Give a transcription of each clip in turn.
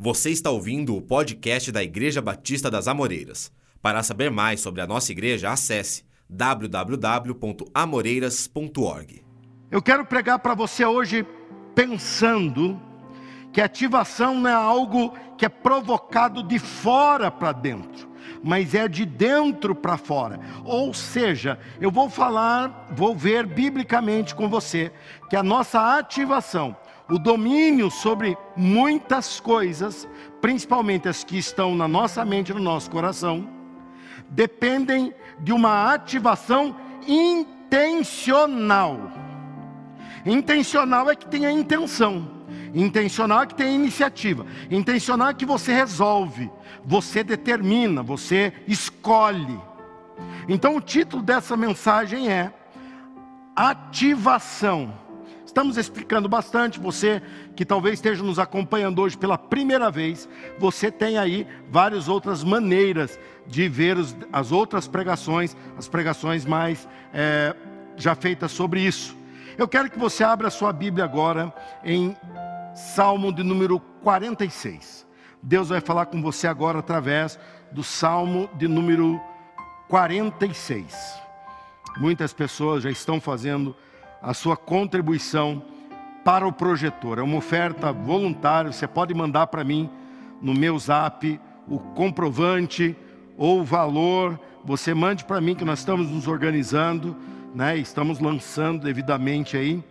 Você está ouvindo o podcast da Igreja Batista das Amoreiras. Para saber mais sobre a nossa igreja, acesse www.amoreiras.org. Eu quero pregar para você hoje pensando que ativação não é algo que é provocado de fora para dentro, mas é de dentro para fora. Ou seja, eu vou falar, vou ver biblicamente com você que a nossa ativação o domínio sobre muitas coisas, principalmente as que estão na nossa mente e no nosso coração, dependem de uma ativação intencional. Intencional é que tem a intenção, intencional é que tem a iniciativa, intencional é que você resolve, você determina, você escolhe. Então o título dessa mensagem é Ativação Estamos explicando bastante. Você que talvez esteja nos acompanhando hoje pela primeira vez, você tem aí várias outras maneiras de ver os, as outras pregações, as pregações mais é, já feitas sobre isso. Eu quero que você abra a sua Bíblia agora em Salmo de número 46. Deus vai falar com você agora através do Salmo de número 46. Muitas pessoas já estão fazendo a sua contribuição para o projetor. É uma oferta voluntária, você pode mandar para mim no meu zap o comprovante ou o valor, você mande para mim que nós estamos nos organizando, né? Estamos lançando devidamente aí.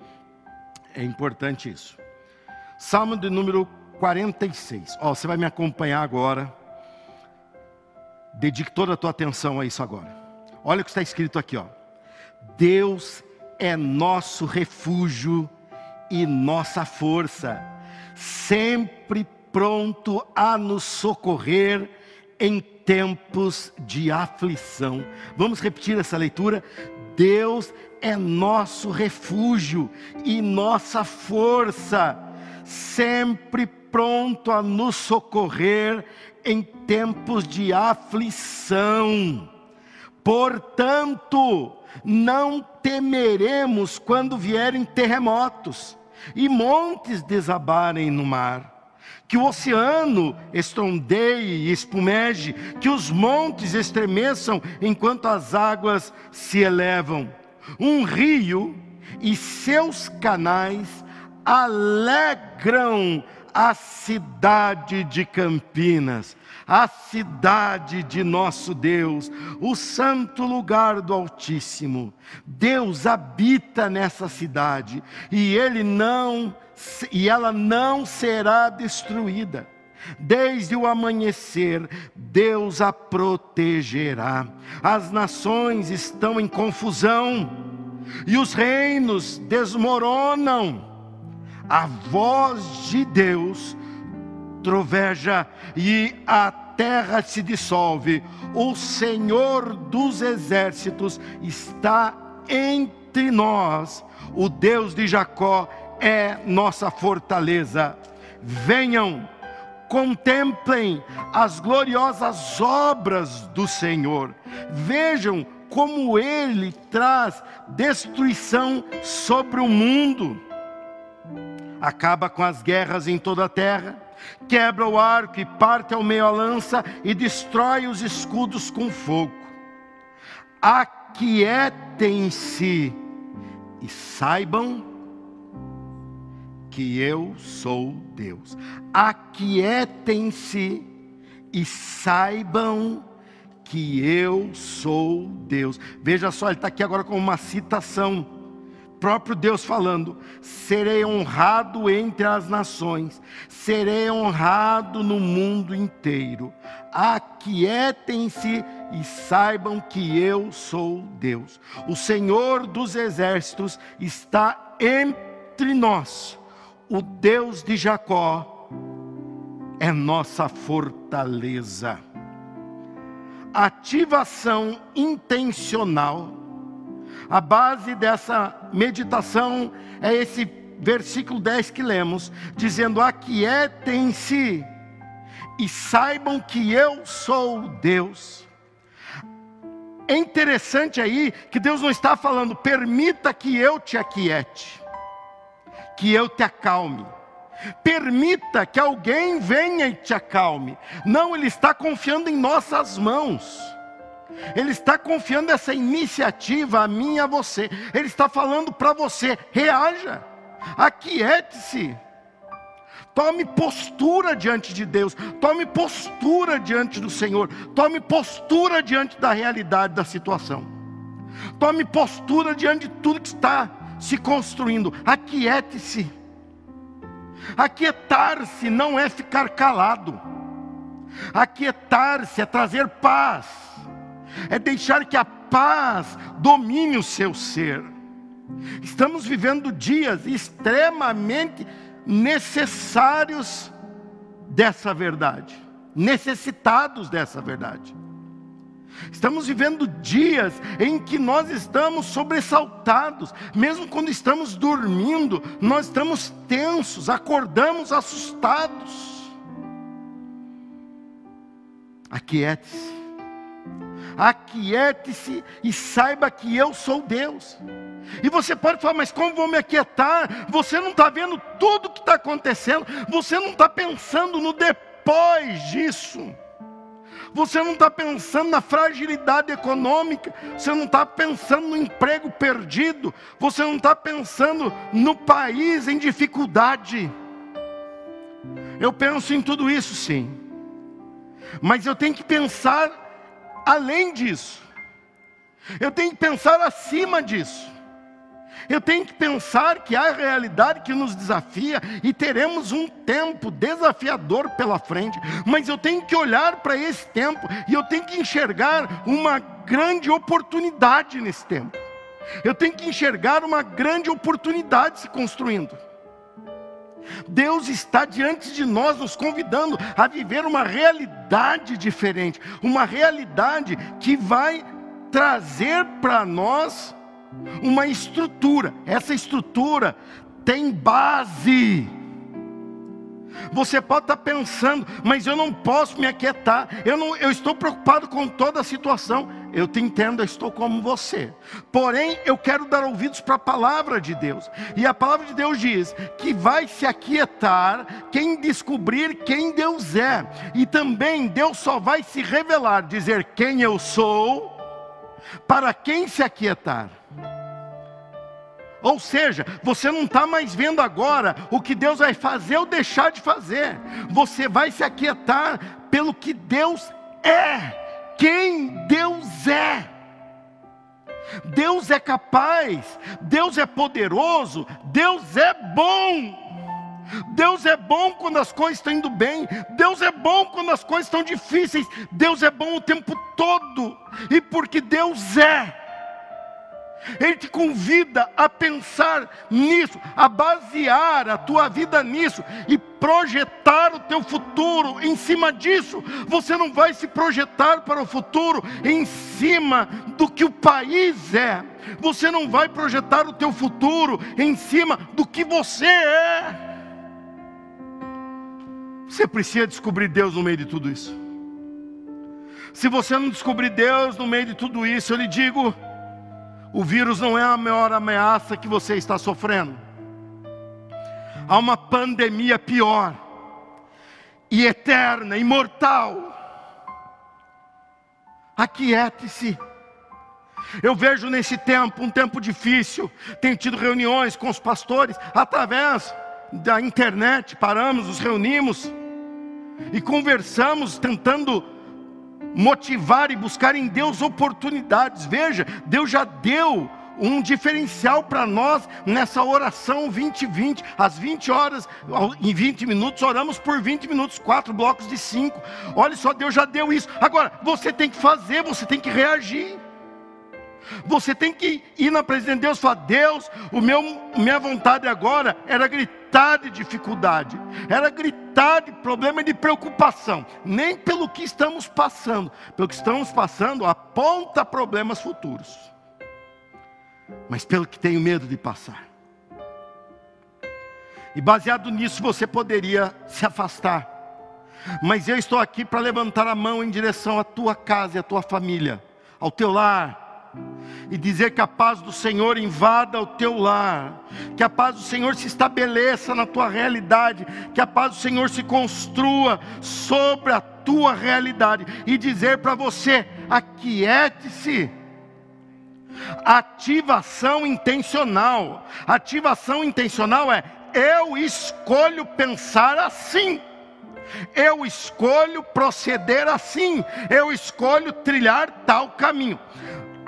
É importante isso. Salmo de número 46. Ó, você vai me acompanhar agora. Dedique toda a tua atenção a isso agora. Olha o que está escrito aqui, ó. Deus é nosso refúgio e nossa força, sempre pronto a nos socorrer em tempos de aflição. Vamos repetir essa leitura? Deus é nosso refúgio e nossa força, sempre pronto a nos socorrer em tempos de aflição. Portanto, não temeremos quando vierem terremotos e montes desabarem no mar. Que o oceano estrondeie e espumeje, que os montes estremeçam enquanto as águas se elevam. Um rio e seus canais alegram a cidade de Campinas, a cidade de nosso Deus, o santo lugar do Altíssimo. Deus habita nessa cidade e ele não e ela não será destruída. Desde o amanhecer, Deus a protegerá. As nações estão em confusão e os reinos desmoronam a voz de Deus troveja e a terra se dissolve. O Senhor dos exércitos está entre nós. O Deus de Jacó é nossa fortaleza. Venham, contemplem as gloriosas obras do Senhor. Vejam como ele traz destruição sobre o mundo acaba com as guerras em toda a terra, quebra o arco e parte ao meio a lança e destrói os escudos com fogo. Aquietem-se e saibam que eu sou Deus. Aquietem-se e saibam que eu sou Deus. Veja só, ele está aqui agora com uma citação próprio Deus falando: serei honrado entre as nações, serei honrado no mundo inteiro. Aquietem-se e saibam que eu sou Deus. O Senhor dos exércitos está entre nós. O Deus de Jacó é nossa fortaleza. Ativação intencional a base dessa meditação é esse versículo 10 que lemos, dizendo: Aquietem-se e saibam que eu sou Deus. É interessante aí que Deus não está falando, permita que eu te aquiete, que eu te acalme, Permita que alguém venha e te acalme. Não, Ele está confiando em nossas mãos. Ele está confiando essa iniciativa a mim e a você. Ele está falando para você: reaja, aquiete-se. Tome postura diante de Deus, tome postura diante do Senhor, tome postura diante da realidade da situação, tome postura diante de tudo que está se construindo, aquiete-se. Aquietar-se não é ficar calado, aquietar-se é trazer paz, é deixar que a paz domine o seu ser. Estamos vivendo dias extremamente necessários dessa verdade, necessitados dessa verdade. Estamos vivendo dias em que nós estamos sobressaltados, mesmo quando estamos dormindo, nós estamos tensos, acordamos assustados. Aquiete-se, aquiete-se e saiba que eu sou Deus. E você pode falar, mas como vou me aquietar? Você não está vendo tudo o que está acontecendo, você não está pensando no depois disso. Você não está pensando na fragilidade econômica, você não está pensando no emprego perdido, você não está pensando no país em dificuldade. Eu penso em tudo isso sim, mas eu tenho que pensar além disso, eu tenho que pensar acima disso. Eu tenho que pensar que há realidade que nos desafia e teremos um tempo desafiador pela frente, mas eu tenho que olhar para esse tempo e eu tenho que enxergar uma grande oportunidade nesse tempo. Eu tenho que enxergar uma grande oportunidade se construindo. Deus está diante de nós, nos convidando a viver uma realidade diferente, uma realidade que vai trazer para nós uma estrutura. Essa estrutura tem base. Você pode estar pensando, mas eu não posso me aquietar. Eu, não, eu estou preocupado com toda a situação. Eu te entendo, eu estou como você. Porém, eu quero dar ouvidos para a palavra de Deus. E a palavra de Deus diz que vai se aquietar quem descobrir quem Deus é. E também Deus só vai se revelar, dizer quem eu sou, para quem se aquietar. Ou seja, você não está mais vendo agora o que Deus vai fazer ou deixar de fazer. Você vai se aquietar pelo que Deus é, quem Deus é. Deus é capaz, Deus é poderoso, Deus é bom. Deus é bom quando as coisas estão indo bem, Deus é bom quando as coisas estão difíceis, Deus é bom o tempo todo, e porque Deus é, ele te convida a pensar nisso, a basear a tua vida nisso e projetar o teu futuro em cima disso. Você não vai se projetar para o futuro em cima do que o país é. Você não vai projetar o teu futuro em cima do que você é. Você precisa descobrir Deus no meio de tudo isso. Se você não descobrir Deus no meio de tudo isso, eu lhe digo, o vírus não é a maior ameaça que você está sofrendo. Há uma pandemia pior e eterna, imortal. Aquiete-se. Eu vejo nesse tempo, um tempo difícil, tenho tido reuniões com os pastores através da internet, paramos, nos reunimos e conversamos, tentando motivar e buscar em Deus oportunidades. Veja, Deus já deu um diferencial para nós nessa oração 2020, às 20 horas, em 20 minutos, oramos por 20 minutos, quatro blocos de cinco. Olha só, Deus já deu isso. Agora, você tem que fazer, você tem que reagir. Você tem que ir na presença de Deus e falar: Deus, o meu, minha vontade agora era gritar de dificuldade, era gritar de problema de preocupação, nem pelo que estamos passando, pelo que estamos passando aponta problemas futuros, mas pelo que tenho medo de passar. E baseado nisso você poderia se afastar. Mas eu estou aqui para levantar a mão em direção à tua casa e à tua família, ao teu lar, e dizer que a paz do Senhor invada o teu lar, que a paz do Senhor se estabeleça na tua realidade, que a paz do Senhor se construa sobre a tua realidade e dizer para você: aquiete-se. Ativação intencional. Ativação intencional é eu escolho pensar assim. Eu escolho proceder assim, eu escolho trilhar tal caminho.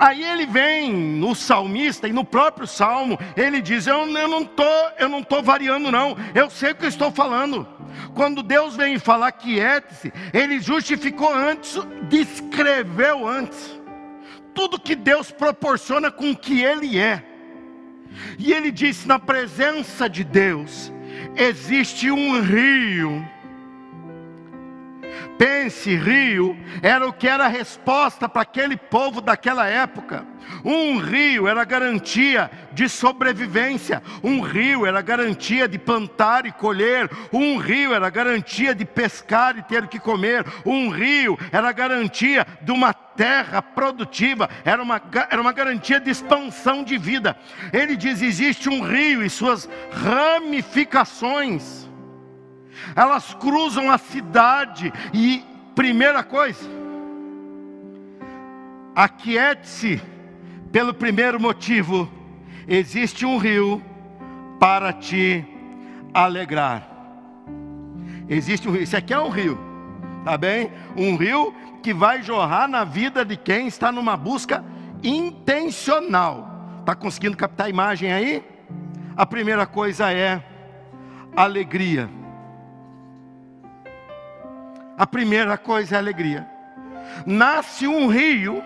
Aí ele vem no salmista e no próprio salmo, ele diz: Eu, eu não tô, eu não tô variando não. Eu sei o que eu estou falando. Quando Deus vem falar quiete-se, ele justificou antes, descreveu antes tudo que Deus proporciona com o que ele é. E ele disse: na presença de Deus existe um rio Pense, rio era o que era a resposta para aquele povo daquela época. Um rio era garantia de sobrevivência, um rio era garantia de plantar e colher, um rio era garantia de pescar e ter o que comer, um rio era garantia de uma terra produtiva, era uma, era uma garantia de expansão de vida. Ele diz: existe um rio e suas ramificações elas cruzam a cidade e, primeira coisa, aquiete-se pelo primeiro motivo: existe um rio para te alegrar. Existe um rio, isso aqui é um rio, tá bem? Um rio que vai jorrar na vida de quem está numa busca intencional. Está conseguindo captar a imagem aí? A primeira coisa é alegria. A primeira coisa é alegria. Nasce um rio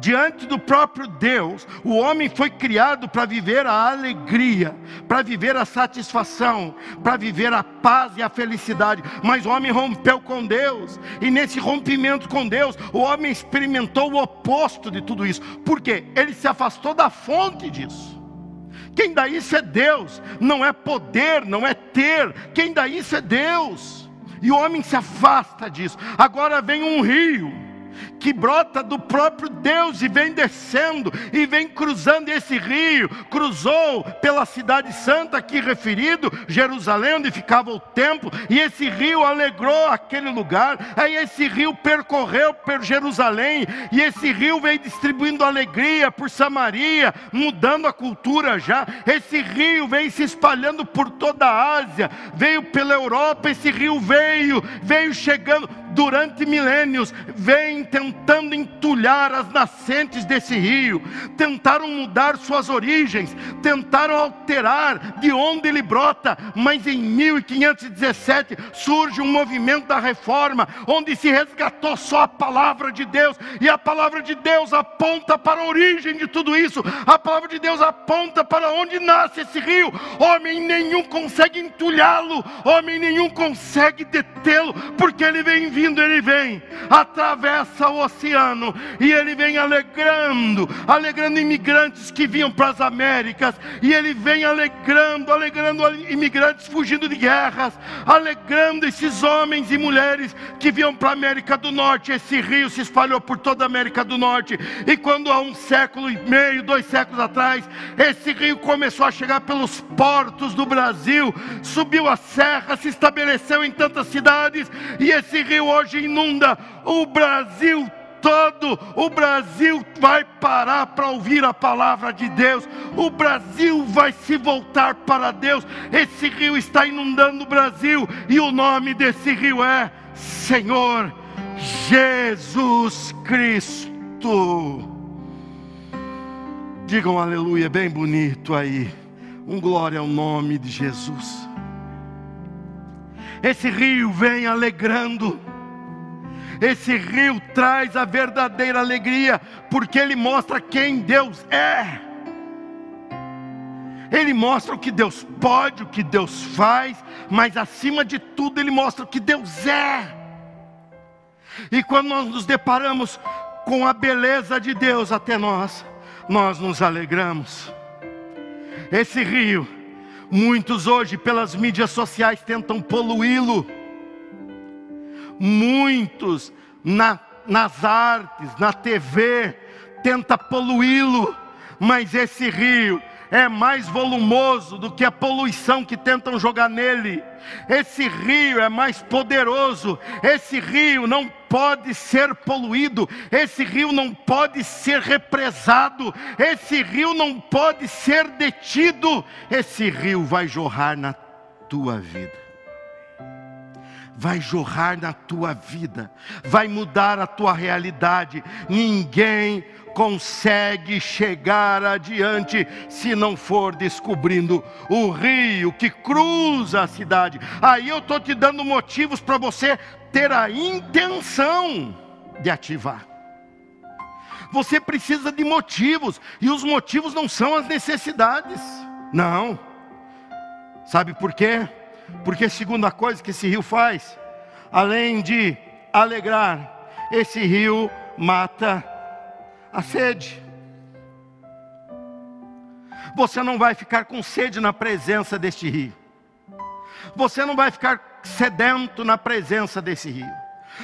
diante do próprio Deus. O homem foi criado para viver a alegria, para viver a satisfação, para viver a paz e a felicidade. Mas o homem rompeu com Deus, e nesse rompimento com Deus, o homem experimentou o oposto de tudo isso. Por quê? Ele se afastou da fonte disso. Quem dá isso é Deus, não é poder, não é ter. Quem dá isso é Deus. E o homem se afasta disso. Agora vem um rio que brota do próprio Deus e vem descendo e vem cruzando esse rio. Cruzou pela cidade santa aqui referido, Jerusalém, onde ficava o templo, e esse rio alegrou aquele lugar. Aí esse rio percorreu por Jerusalém, e esse rio veio distribuindo alegria por Samaria, mudando a cultura já. Esse rio veio se espalhando por toda a Ásia, veio pela Europa, esse rio veio, veio chegando durante milênios, vem tentando entulhar as nascentes desse rio, tentaram mudar suas origens, tentaram alterar de onde ele brota, mas em 1517 surge um movimento da reforma, onde se resgatou só a palavra de Deus, e a palavra de Deus aponta para a origem de tudo isso, a palavra de Deus aponta para onde nasce esse rio, homem nenhum consegue entulhá-lo, homem nenhum consegue detê-lo, porque ele vem vindo, ele vem, atravessa o oceano e ele vem alegrando, alegrando imigrantes que vinham para as Américas, e ele vem alegrando, alegrando imigrantes fugindo de guerras, alegrando esses homens e mulheres que vinham para a América do Norte. Esse rio se espalhou por toda a América do Norte, e quando há um século e meio, dois séculos atrás, esse rio começou a chegar pelos portos do Brasil, subiu a serra, se estabeleceu em tantas cidades, e esse rio hoje inunda o Brasil todo o Brasil vai parar para ouvir a palavra de Deus, o Brasil vai se voltar para Deus. Esse rio está inundando o Brasil, e o nome desse rio é Senhor Jesus Cristo. Digam aleluia, bem bonito aí. Um glória ao nome de Jesus. Esse rio vem alegrando esse rio traz a verdadeira alegria, porque ele mostra quem Deus é. Ele mostra o que Deus pode, o que Deus faz, mas acima de tudo, ele mostra o que Deus é. E quando nós nos deparamos com a beleza de Deus até nós, nós nos alegramos. Esse rio, muitos hoje pelas mídias sociais tentam poluí-lo muitos na, nas artes, na TV, tenta poluí-lo, mas esse rio é mais volumoso do que a poluição que tentam jogar nele. Esse rio é mais poderoso. Esse rio não pode ser poluído. Esse rio não pode ser represado. Esse rio não pode ser detido. Esse rio vai jorrar na tua vida vai jorrar na tua vida, vai mudar a tua realidade. Ninguém consegue chegar adiante se não for descobrindo o rio que cruza a cidade. Aí eu estou te dando motivos para você ter a intenção de ativar. Você precisa de motivos, e os motivos não são as necessidades, não. Sabe por quê? Porque a segunda coisa que esse rio faz, além de alegrar, esse rio mata a sede. Você não vai ficar com sede na presença deste rio. Você não vai ficar sedento na presença desse rio.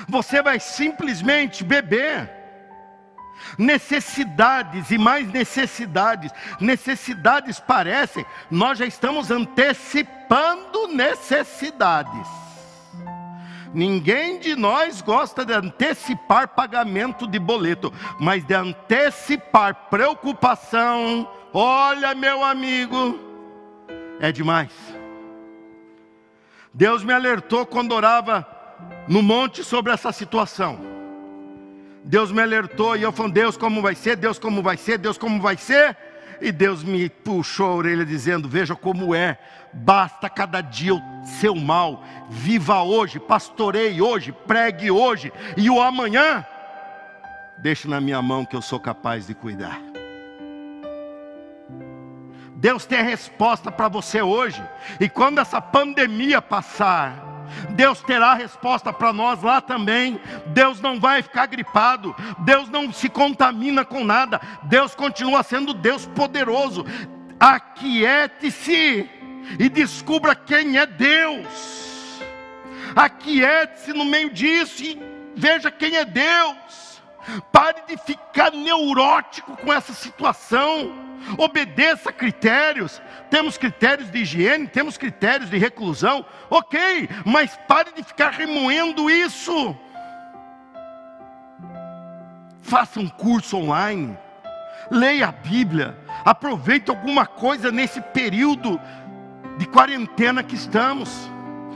Você vai simplesmente beber necessidades e mais necessidades. Necessidades parecem, nós já estamos antecipando necessidades. Ninguém de nós gosta de antecipar pagamento de boleto, mas de antecipar preocupação. Olha, meu amigo, é demais. Deus me alertou quando orava no monte sobre essa situação. Deus me alertou e eu falei: Deus, como vai ser? Deus, como vai ser? Deus, como vai ser? E Deus me puxou a orelha dizendo: Veja como é, basta cada dia o seu mal, viva hoje, pastoreie hoje, pregue hoje, e o amanhã, deixe na minha mão que eu sou capaz de cuidar. Deus tem a resposta para você hoje, e quando essa pandemia passar, Deus terá resposta para nós lá também. Deus não vai ficar gripado, Deus não se contamina com nada, Deus continua sendo Deus poderoso. Aquiete-se e descubra quem é Deus. Aquiete-se no meio disso e veja quem é Deus. Pare de ficar neurótico com essa situação. Obedeça critérios. Temos critérios de higiene, temos critérios de reclusão. Ok, mas pare de ficar remoendo isso. Faça um curso online. Leia a Bíblia. Aproveite alguma coisa nesse período de quarentena que estamos.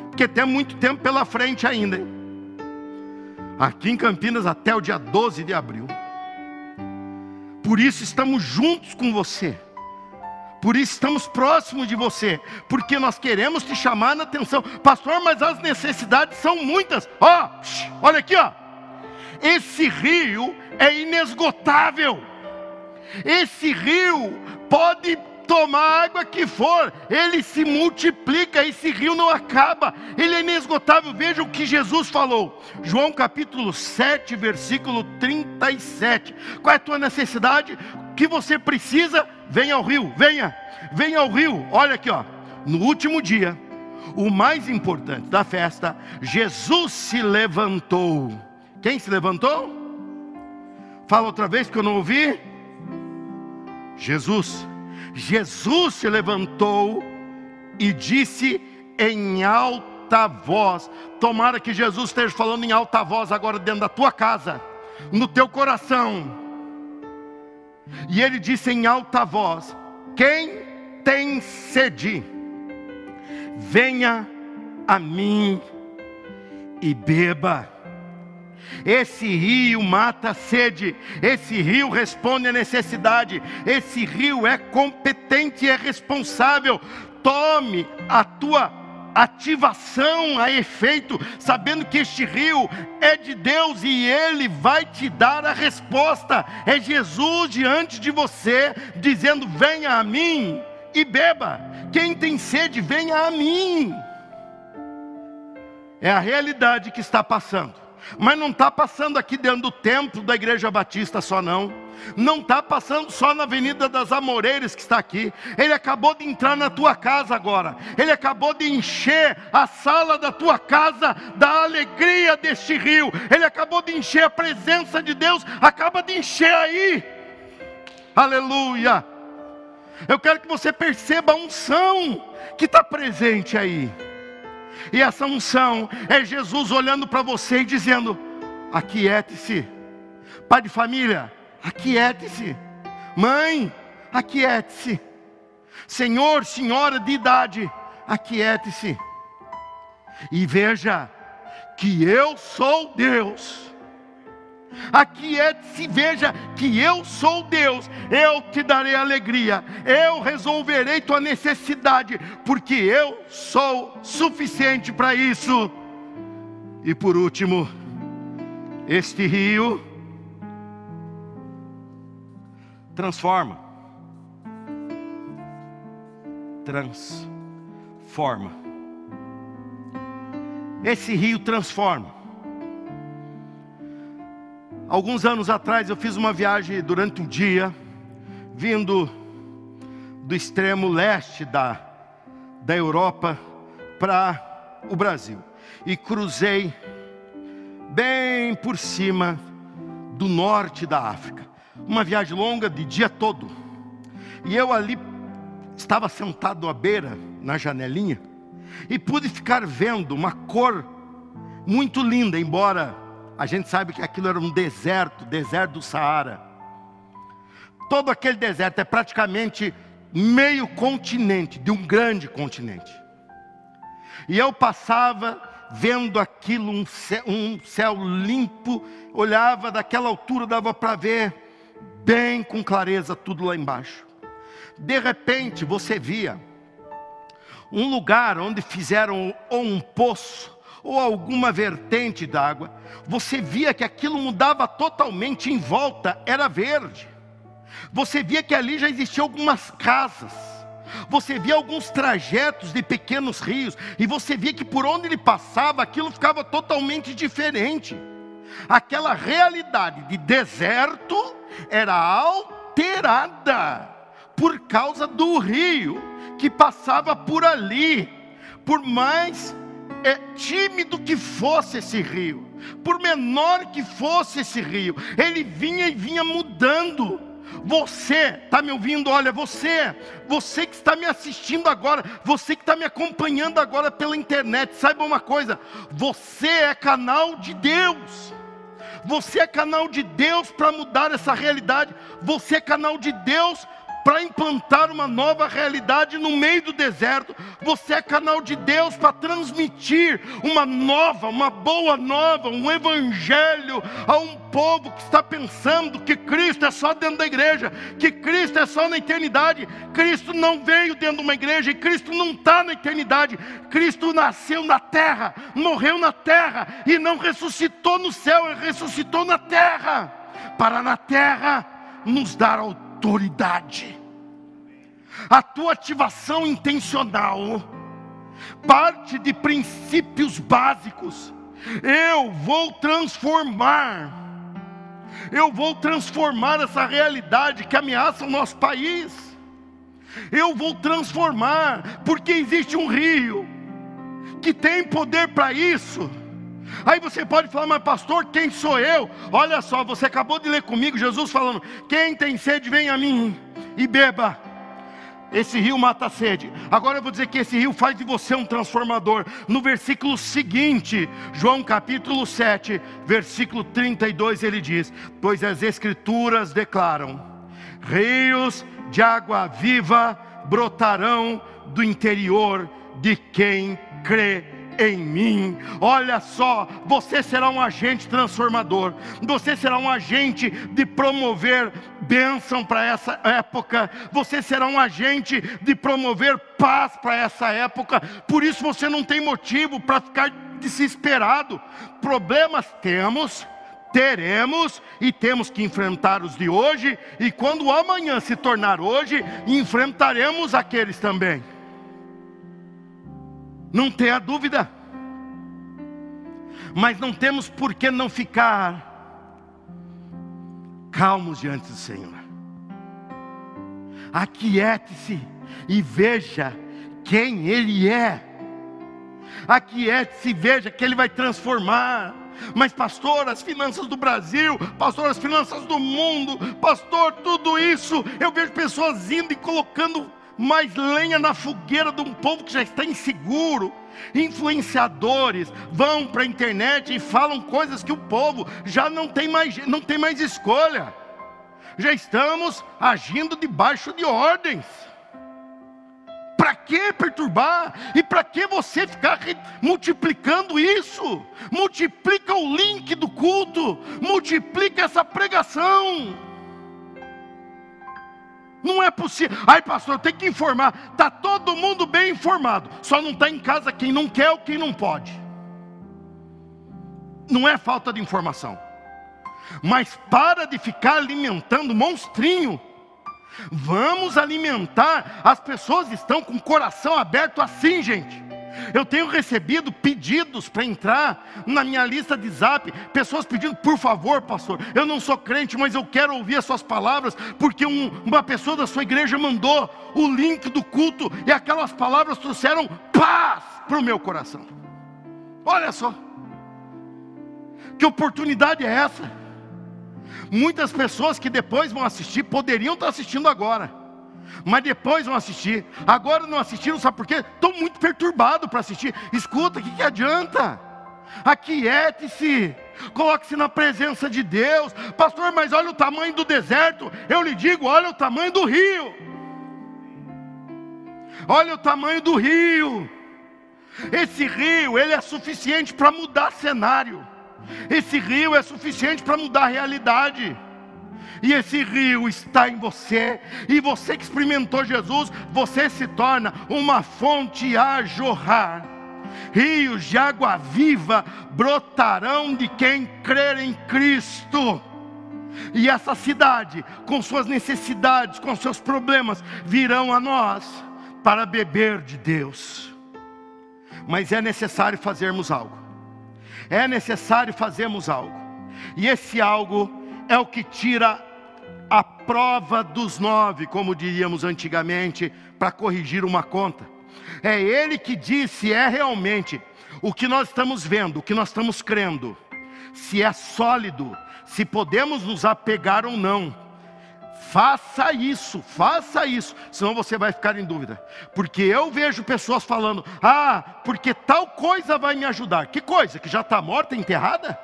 Porque tem muito tempo pela frente ainda. Hein? Aqui em Campinas até o dia 12 de abril. Por isso estamos juntos com você. Por isso estamos próximos de você, porque nós queremos te chamar na atenção, pastor. Mas as necessidades são muitas. Ó, oh, olha aqui, ó. Esse rio é inesgotável. Esse rio pode tomar água que for, ele se multiplica, esse rio não acaba, ele é inesgotável. Veja o que Jesus falou, João capítulo 7, versículo 37. Qual é a tua necessidade? O que você precisa? Venha ao rio, venha, venha ao rio. Olha aqui, ó, no último dia, o mais importante da festa, Jesus se levantou. Quem se levantou? Fala outra vez que eu não ouvi. Jesus Jesus se levantou e disse em alta voz: Tomara que Jesus esteja falando em alta voz agora dentro da tua casa, no teu coração. E ele disse em alta voz: Quem tem sede, venha a mim e beba. Esse rio mata a sede, esse rio responde à necessidade, esse rio é competente e é responsável. Tome a tua ativação a efeito, sabendo que este rio é de Deus e Ele vai te dar a resposta. É Jesus diante de você, dizendo: Venha a mim e beba. Quem tem sede, venha a mim. É a realidade que está passando. Mas não está passando aqui dentro do templo da Igreja Batista só não. Não está passando só na Avenida das Amoreiras que está aqui. Ele acabou de entrar na tua casa agora. Ele acabou de encher a sala da tua casa da alegria deste rio. Ele acabou de encher a presença de Deus. Acaba de encher aí. Aleluia. Eu quero que você perceba a unção que está presente aí. E essa unção é Jesus olhando para você e dizendo: aquiete-se. Pai de família, aquiete-se. Mãe, aquiete-se. Senhor, senhora de idade, aquiete-se. E veja que eu sou Deus. Aquiete-se, veja que eu sou Deus, eu te darei alegria, eu resolverei tua necessidade, porque eu sou suficiente para isso. E por último, este rio transforma. Transforma. Esse rio transforma. Alguns anos atrás eu fiz uma viagem durante um dia, vindo do extremo leste da, da Europa para o Brasil. E cruzei bem por cima do norte da África. Uma viagem longa de dia todo. E eu ali estava sentado à beira, na janelinha, e pude ficar vendo uma cor muito linda, embora a gente sabe que aquilo era um deserto, deserto do Saara. Todo aquele deserto é praticamente meio continente, de um grande continente. E eu passava vendo aquilo, um céu, um céu limpo, olhava daquela altura, dava para ver bem com clareza tudo lá embaixo. De repente você via um lugar onde fizeram ou um poço ou alguma vertente d'água, você via que aquilo mudava totalmente em volta, era verde. Você via que ali já existiam algumas casas. Você via alguns trajetos de pequenos rios e você via que por onde ele passava aquilo ficava totalmente diferente. Aquela realidade de deserto era alterada por causa do rio que passava por ali. Por mais é, tímido que fosse esse rio, por menor que fosse esse rio, ele vinha e vinha mudando. Você está me ouvindo? Olha, você, você que está me assistindo agora, você que está me acompanhando agora pela internet, saiba uma coisa: você é canal de Deus. Você é canal de Deus para mudar essa realidade. Você é canal de Deus para implantar uma nova realidade no meio do deserto. Você é canal de Deus para transmitir uma nova, uma boa nova, um evangelho a um povo que está pensando que Cristo é só dentro da igreja, que Cristo é só na eternidade. Cristo não veio dentro de uma igreja e Cristo não está na eternidade. Cristo nasceu na terra, morreu na terra e não ressuscitou no céu, ele ressuscitou na terra, para na terra nos dar autoridade autoridade. A tua ativação intencional parte de princípios básicos. Eu vou transformar, eu vou transformar essa realidade que ameaça o nosso país. Eu vou transformar, porque existe um rio que tem poder para isso. Aí você pode falar, mas pastor, quem sou eu? Olha só, você acabou de ler comigo Jesus falando: quem tem sede, vem a mim e beba. Esse rio mata a sede. Agora eu vou dizer que esse rio faz de você um transformador. No versículo seguinte, João capítulo 7, versículo 32, ele diz: Pois as Escrituras declaram: rios de água viva brotarão do interior de quem crê em mim. Olha só, você será um agente transformador, você será um agente de promover bênção para essa época, você será um agente de promover paz para essa época, por isso você não tem motivo para ficar desesperado. Problemas temos, teremos e temos que enfrentar os de hoje, e quando amanhã se tornar hoje, enfrentaremos aqueles também. Não tenha dúvida. Mas não temos por que não ficar calmos diante do Senhor. Aquiete-se e veja quem Ele é. Aquiete-se e veja que Ele vai transformar Mas, pastor, as finanças do Brasil, pastor, as finanças do mundo, pastor, tudo isso, eu vejo pessoas indo e colocando mais lenha na fogueira de um povo que já está inseguro. Influenciadores vão para a internet e falam coisas que o povo já não tem mais, não tem mais escolha. Já estamos agindo debaixo de ordens. Para que perturbar? E para que você ficar multiplicando isso? Multiplica o link do culto, multiplica essa pregação. Não é possível. Ai, pastor, tem que informar. Está todo mundo bem informado. Só não está em casa quem não quer ou quem não pode. Não é falta de informação. Mas para de ficar alimentando monstrinho. Vamos alimentar. As pessoas estão com o coração aberto assim, gente. Eu tenho recebido pedidos para entrar na minha lista de zap, pessoas pedindo, por favor, pastor, eu não sou crente, mas eu quero ouvir as suas palavras, porque um, uma pessoa da sua igreja mandou o link do culto e aquelas palavras trouxeram paz para o meu coração. Olha só, que oportunidade é essa? Muitas pessoas que depois vão assistir poderiam estar assistindo agora mas depois vão assistir. Agora não assistiram, sabe por quê? Estão muito perturbados para assistir. Escuta, o que, que adianta? Aquiete-se, coloque-se na presença de Deus, pastor. Mas olha o tamanho do deserto. Eu lhe digo: olha o tamanho do rio. Olha o tamanho do rio. Esse rio, ele é suficiente para mudar cenário. Esse rio é suficiente para mudar a realidade e esse rio está em você, e você que experimentou Jesus, você se torna uma fonte a jorrar. Rios de água viva brotarão de quem crer em Cristo. E essa cidade, com suas necessidades, com seus problemas, virão a nós para beber de Deus. Mas é necessário fazermos algo. É necessário fazermos algo. E esse algo é o que tira a prova dos nove, como diríamos antigamente, para corrigir uma conta. É Ele que diz se é realmente o que nós estamos vendo, o que nós estamos crendo, se é sólido, se podemos nos apegar ou não. Faça isso, faça isso, senão você vai ficar em dúvida. Porque eu vejo pessoas falando: ah, porque tal coisa vai me ajudar. Que coisa? Que já está morta, enterrada?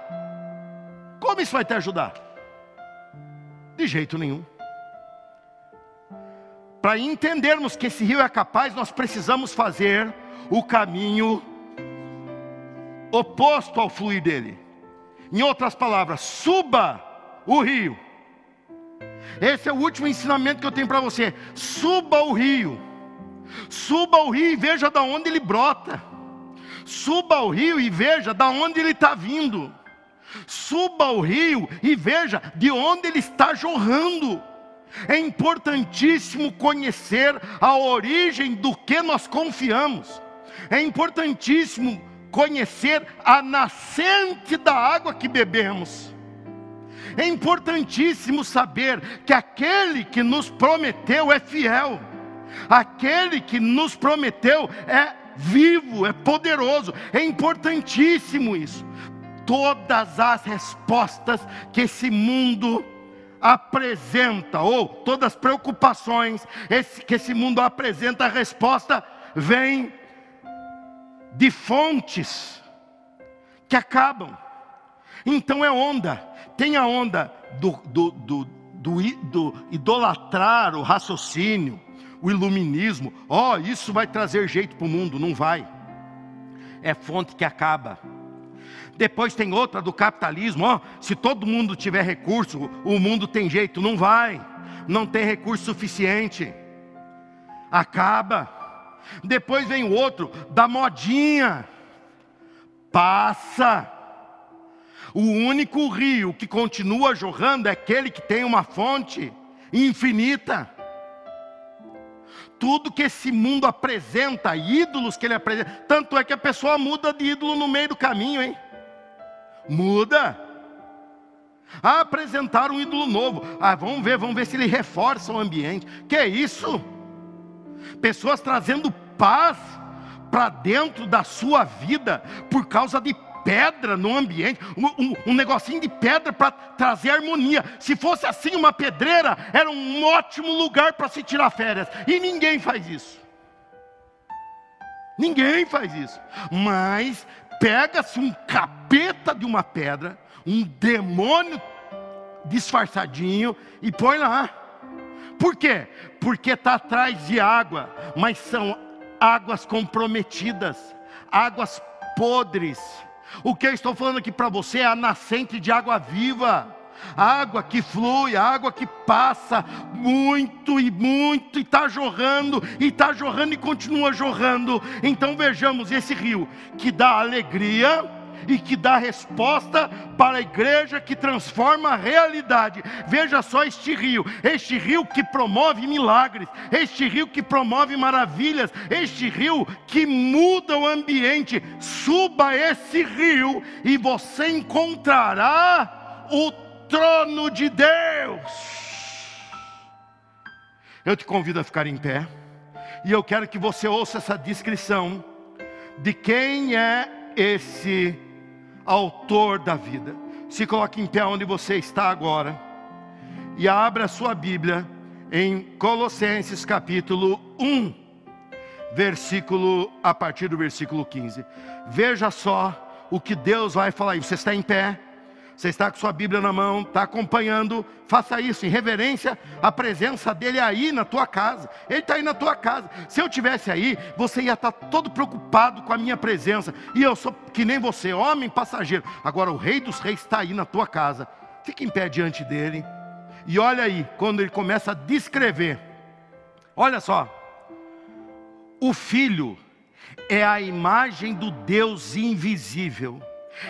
Como isso vai te ajudar? De jeito nenhum. Para entendermos que esse rio é capaz, nós precisamos fazer o caminho oposto ao fluir dele. Em outras palavras, suba o rio. Esse é o último ensinamento que eu tenho para você. Suba o rio. Suba o rio e veja da onde ele brota. Suba o rio e veja da onde ele está vindo. Suba ao rio e veja de onde ele está jorrando. É importantíssimo conhecer a origem do que nós confiamos. É importantíssimo conhecer a nascente da água que bebemos. É importantíssimo saber que aquele que nos prometeu é fiel. Aquele que nos prometeu é vivo, é poderoso. É importantíssimo isso todas as respostas que esse mundo apresenta, ou todas as preocupações que esse mundo apresenta, a resposta vem de fontes que acabam. Então é onda, tem a onda do, do, do, do, do idolatrar o raciocínio, o iluminismo, ó, oh, isso vai trazer jeito para o mundo, não vai. É fonte que acaba. Depois tem outra do capitalismo, ó, se todo mundo tiver recurso, o mundo tem jeito, não vai. Não tem recurso suficiente. Acaba. Depois vem o outro da modinha. Passa. O único rio que continua jorrando é aquele que tem uma fonte infinita. Tudo que esse mundo apresenta, ídolos que ele apresenta, tanto é que a pessoa muda de ídolo no meio do caminho, hein? Muda. Apresentar um ídolo novo. Ah, vamos ver, vamos ver se ele reforça o ambiente. Que isso? Pessoas trazendo paz para dentro da sua vida por causa de pedra no ambiente, um, um, um negocinho de pedra para trazer harmonia. Se fosse assim, uma pedreira era um ótimo lugar para se tirar férias. E ninguém faz isso. Ninguém faz isso. Mas pega-se um capeta de uma pedra, um demônio disfarçadinho e põe lá. Por quê? Porque está atrás de água, mas são águas comprometidas, águas podres. O que eu estou falando aqui para você é a nascente de água viva água que flui, água que passa muito e muito, e está jorrando, e está jorrando e continua jorrando. Então vejamos esse rio que dá alegria, e que dá resposta para a igreja que transforma a realidade. Veja só este rio, este rio que promove milagres, este rio que promove maravilhas, este rio que muda o ambiente. Suba esse rio e você encontrará o trono de Deus. Eu te convido a ficar em pé, e eu quero que você ouça essa descrição de quem é esse autor da vida. Se coloque em pé onde você está agora e abra sua Bíblia em Colossenses capítulo 1, versículo a partir do versículo 15. Veja só o que Deus vai falar. Você está em pé? Você está com sua Bíblia na mão, está acompanhando, faça isso em reverência à presença dele aí na tua casa. Ele está aí na tua casa. Se eu tivesse aí, você ia estar todo preocupado com a minha presença. E eu sou que nem você, homem passageiro. Agora o Rei dos Reis está aí na tua casa. Fique em pé diante dele. E olha aí, quando ele começa a descrever. Olha só. O filho é a imagem do Deus invisível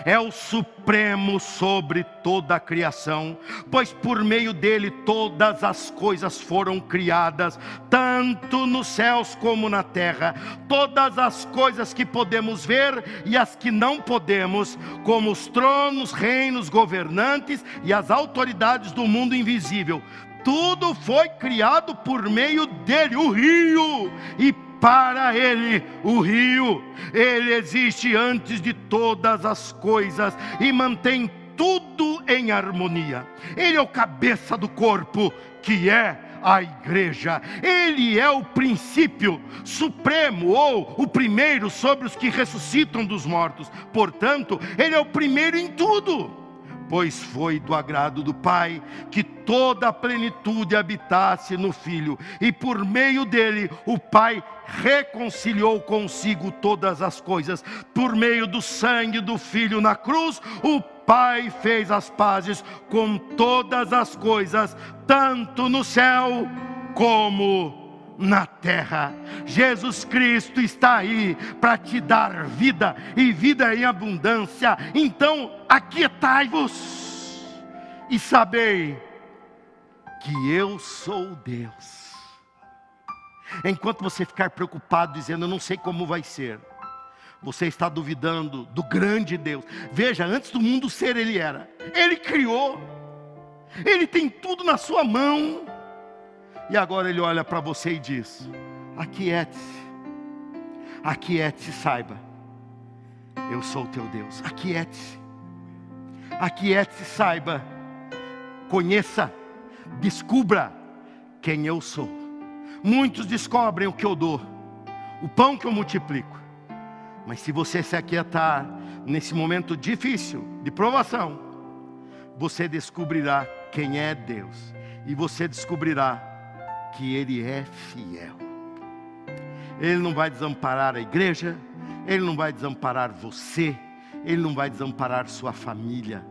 é o supremo sobre toda a criação, pois por meio dele todas as coisas foram criadas, tanto nos céus como na terra, todas as coisas que podemos ver e as que não podemos, como os tronos, reinos, governantes e as autoridades do mundo invisível. Tudo foi criado por meio dele, o rio, e para Ele o rio, Ele existe antes de todas as coisas e mantém tudo em harmonia. Ele é o cabeça do corpo, que é a igreja. Ele é o princípio supremo ou o primeiro sobre os que ressuscitam dos mortos. Portanto, ele é o primeiro em tudo pois foi do agrado do Pai que toda a plenitude habitasse no Filho, e por meio dele o Pai reconciliou consigo todas as coisas, por meio do sangue do Filho na cruz, o Pai fez as pazes com todas as coisas, tanto no céu como na terra. Jesus Cristo está aí para te dar vida e vida em abundância. Então, aquietai-vos e sabei que eu sou Deus. Enquanto você ficar preocupado dizendo, eu não sei como vai ser, você está duvidando do grande Deus. Veja, antes do mundo ser, Ele era, Ele criou, Ele tem tudo na sua mão. E agora ele olha para você e diz: Aquiete-se, aquiete-se, saiba, eu sou o teu Deus. Aquiete-se, aquiete-se, saiba, conheça, descubra quem eu sou. Muitos descobrem o que eu dou, o pão que eu multiplico. Mas se você se aquietar nesse momento difícil de provação, você descobrirá quem é Deus e você descobrirá que Ele é fiel. Ele não vai desamparar a igreja, Ele não vai desamparar você, Ele não vai desamparar sua família.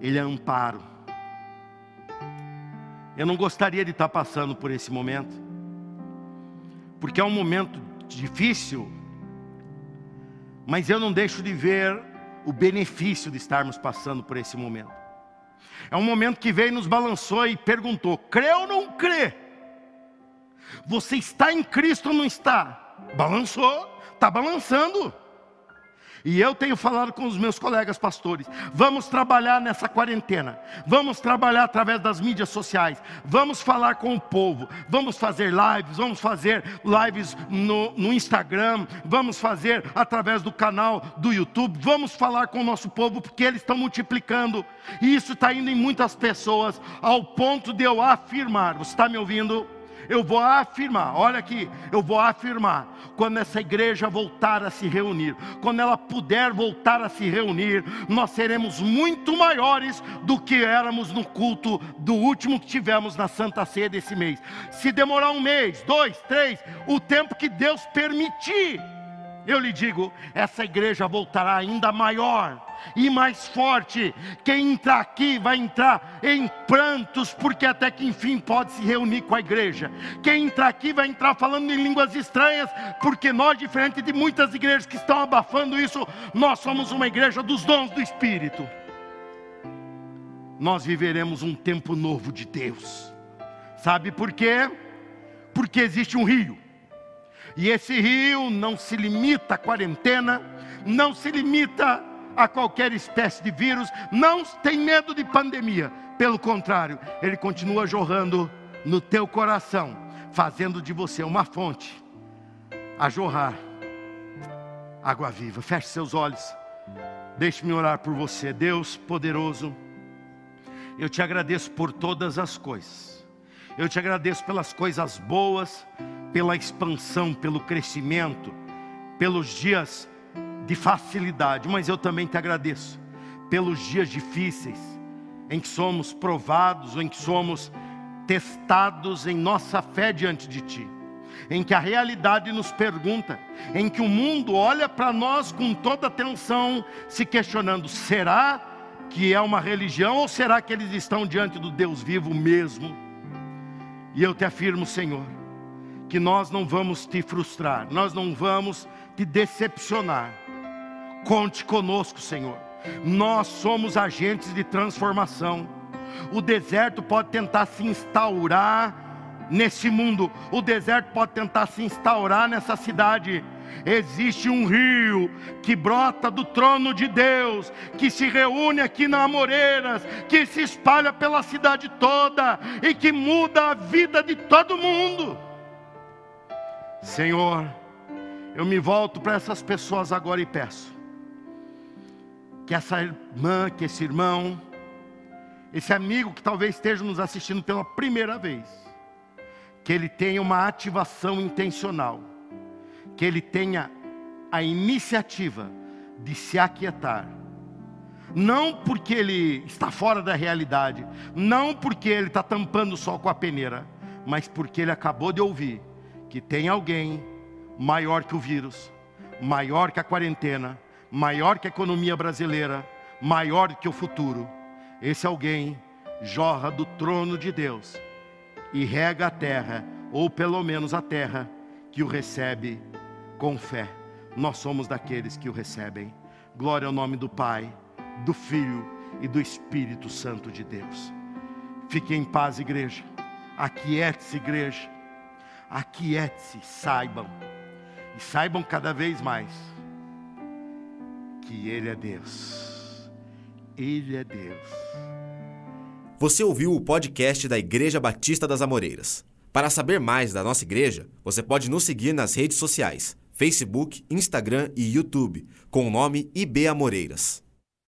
Ele é amparo. Eu não gostaria de estar passando por esse momento, porque é um momento difícil, mas eu não deixo de ver o benefício de estarmos passando por esse momento. É um momento que veio, nos balançou e perguntou: crê ou não crê? Você está em Cristo ou não está? Balançou, está balançando. E eu tenho falado com os meus colegas pastores. Vamos trabalhar nessa quarentena. Vamos trabalhar através das mídias sociais. Vamos falar com o povo. Vamos fazer lives. Vamos fazer lives no, no Instagram. Vamos fazer através do canal do YouTube. Vamos falar com o nosso povo porque eles estão multiplicando. E isso está indo em muitas pessoas ao ponto de eu afirmar. Você está me ouvindo? Eu vou afirmar, olha aqui, eu vou afirmar, quando essa igreja voltar a se reunir, quando ela puder voltar a se reunir, nós seremos muito maiores do que éramos no culto do último que tivemos na Santa Ceia desse mês. Se demorar um mês, dois, três, o tempo que Deus permitir, eu lhe digo, essa igreja voltará ainda maior e mais forte. Quem entrar aqui vai entrar em prantos, porque até que enfim pode se reunir com a igreja. Quem entrar aqui vai entrar falando em línguas estranhas, porque nós, diferente de muitas igrejas que estão abafando isso, nós somos uma igreja dos dons do Espírito. Nós viveremos um tempo novo de Deus. Sabe por quê? Porque existe um rio. E esse rio não se limita à quarentena, não se limita a qualquer espécie de vírus, não tem medo de pandemia. Pelo contrário, ele continua jorrando no teu coração, fazendo de você uma fonte a jorrar água viva. Feche seus olhos. Deixe-me orar por você, Deus poderoso. Eu te agradeço por todas as coisas. Eu te agradeço pelas coisas boas, pela expansão, pelo crescimento, pelos dias de facilidade, mas eu também te agradeço pelos dias difíceis em que somos provados em que somos testados em nossa fé diante de ti. Em que a realidade nos pergunta, em que o mundo olha para nós com toda atenção, se questionando: será que é uma religião ou será que eles estão diante do Deus vivo mesmo? E eu te afirmo, Senhor, que nós não vamos te frustrar, nós não vamos te decepcionar, Conte conosco, Senhor. Nós somos agentes de transformação. O deserto pode tentar se instaurar nesse mundo, o deserto pode tentar se instaurar nessa cidade. Existe um rio que brota do trono de Deus, que se reúne aqui na Amoreiras, que se espalha pela cidade toda e que muda a vida de todo mundo. Senhor, eu me volto para essas pessoas agora e peço que essa irmã, que esse irmão, esse amigo que talvez esteja nos assistindo pela primeira vez, que ele tenha uma ativação intencional, que ele tenha a iniciativa de se aquietar, não porque ele está fora da realidade, não porque ele está tampando o sol com a peneira, mas porque ele acabou de ouvir que tem alguém maior que o vírus, maior que a quarentena, maior que a economia brasileira, maior que o futuro. Esse alguém jorra do trono de Deus e rega a terra, ou pelo menos a terra que o recebe com fé. Nós somos daqueles que o recebem. Glória ao nome do Pai, do Filho e do Espírito Santo de Deus. Fique em paz, igreja. Aquiete-se, igreja. Aquiete-se, saibam. E saibam cada vez mais que Ele é Deus. Ele é Deus. Você ouviu o podcast da Igreja Batista das Amoreiras. Para saber mais da nossa igreja, você pode nos seguir nas redes sociais: Facebook, Instagram e YouTube, com o nome IB Amoreiras.